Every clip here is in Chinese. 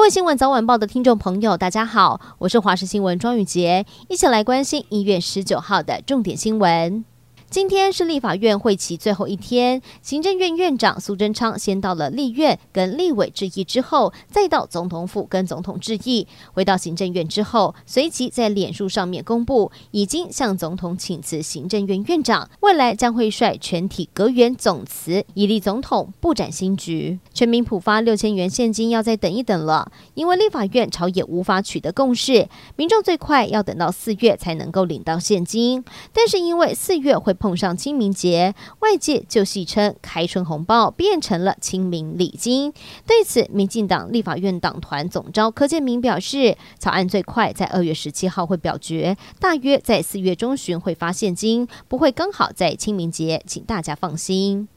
各位新闻早晚报的听众朋友，大家好，我是华视新闻庄宇杰，一起来关心一月十九号的重点新闻。今天是立法院会期最后一天，行政院院长苏贞昌先到了立院跟立委致意之后，再到总统府跟总统致意。回到行政院之后，随即在脸书上面公布，已经向总统请辞行政院院长，未来将会率全体阁员总辞，以立总统布展新局。全民普发六千元现金要再等一等了，因为立法院朝野无法取得共识，民众最快要等到四月才能够领到现金，但是因为四月会碰上清明节，外界就戏称开春红包变成了清明礼金。对此，民进党立法院党团总召柯建铭表示，草案最快在二月十七号会表决，大约在四月中旬会发现金，不会刚好在清明节，请大家放心。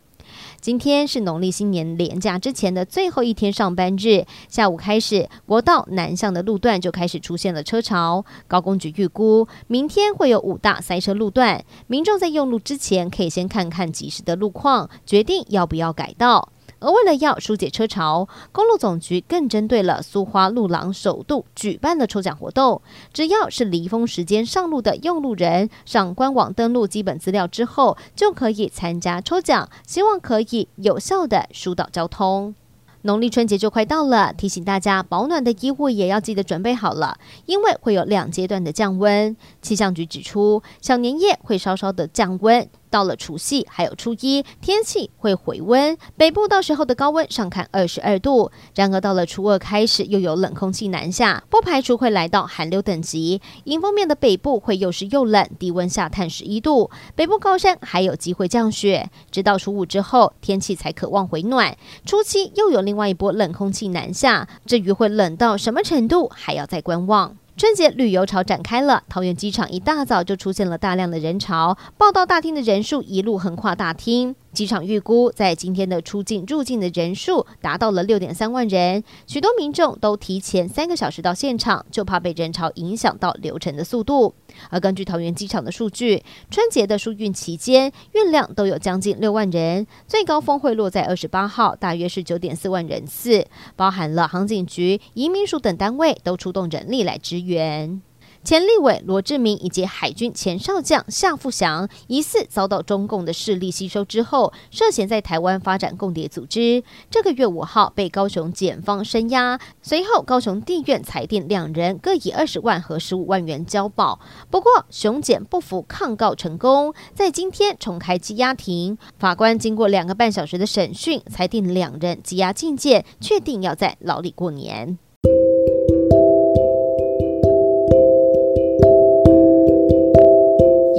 今天是农历新年连假之前的最后一天上班日，下午开始，国道南向的路段就开始出现了车潮。高工局预估，明天会有五大塞车路段，民众在用路之前可以先看看及时的路况，决定要不要改道。而为了要疏解车潮，公路总局更针对了苏花路廊首度举办了抽奖活动。只要是离峰时间上路的用路人，上官网登录基本资料之后，就可以参加抽奖，希望可以有效地疏导交通。农历春节就快到了，提醒大家保暖的衣物也要记得准备好了，因为会有两阶段的降温。气象局指出，小年夜会稍稍的降温。到了除夕还有初一，天气会回温，北部到时候的高温上看二十二度。然而到了初二开始，又有冷空气南下，不排除会来到寒流等级。迎风面的北部会又湿又冷，低温下探十一度，北部高山还有机会降雪。直到初五之后，天气才可望回暖。初七又有另外一波冷空气南下，至于会冷到什么程度，还要再观望。春节旅游潮展开了，桃园机场一大早就出现了大量的人潮，报道大厅的人数一路横跨大厅。机场预估，在今天的出境入境的人数达到了六点三万人，许多民众都提前三个小时到现场，就怕被人潮影响到流程的速度。而根据桃园机场的数据，春节的疏运期间运量都有将近六万人，最高峰会落在二十八号，大约是九点四万人次，包含了航警局、移民署等单位都出动人力来支援。前立委罗志明以及海军前少将夏富祥疑似遭到中共的势力吸收之后，涉嫌在台湾发展共谍组织。这个月五号被高雄检方声押，随后高雄地院裁定两人各以二十万和十五万元交保。不过雄检不服抗告成功，在今天重开羁押庭，法官经过两个半小时的审讯，裁定两人羁押禁见，确定要在牢里过年。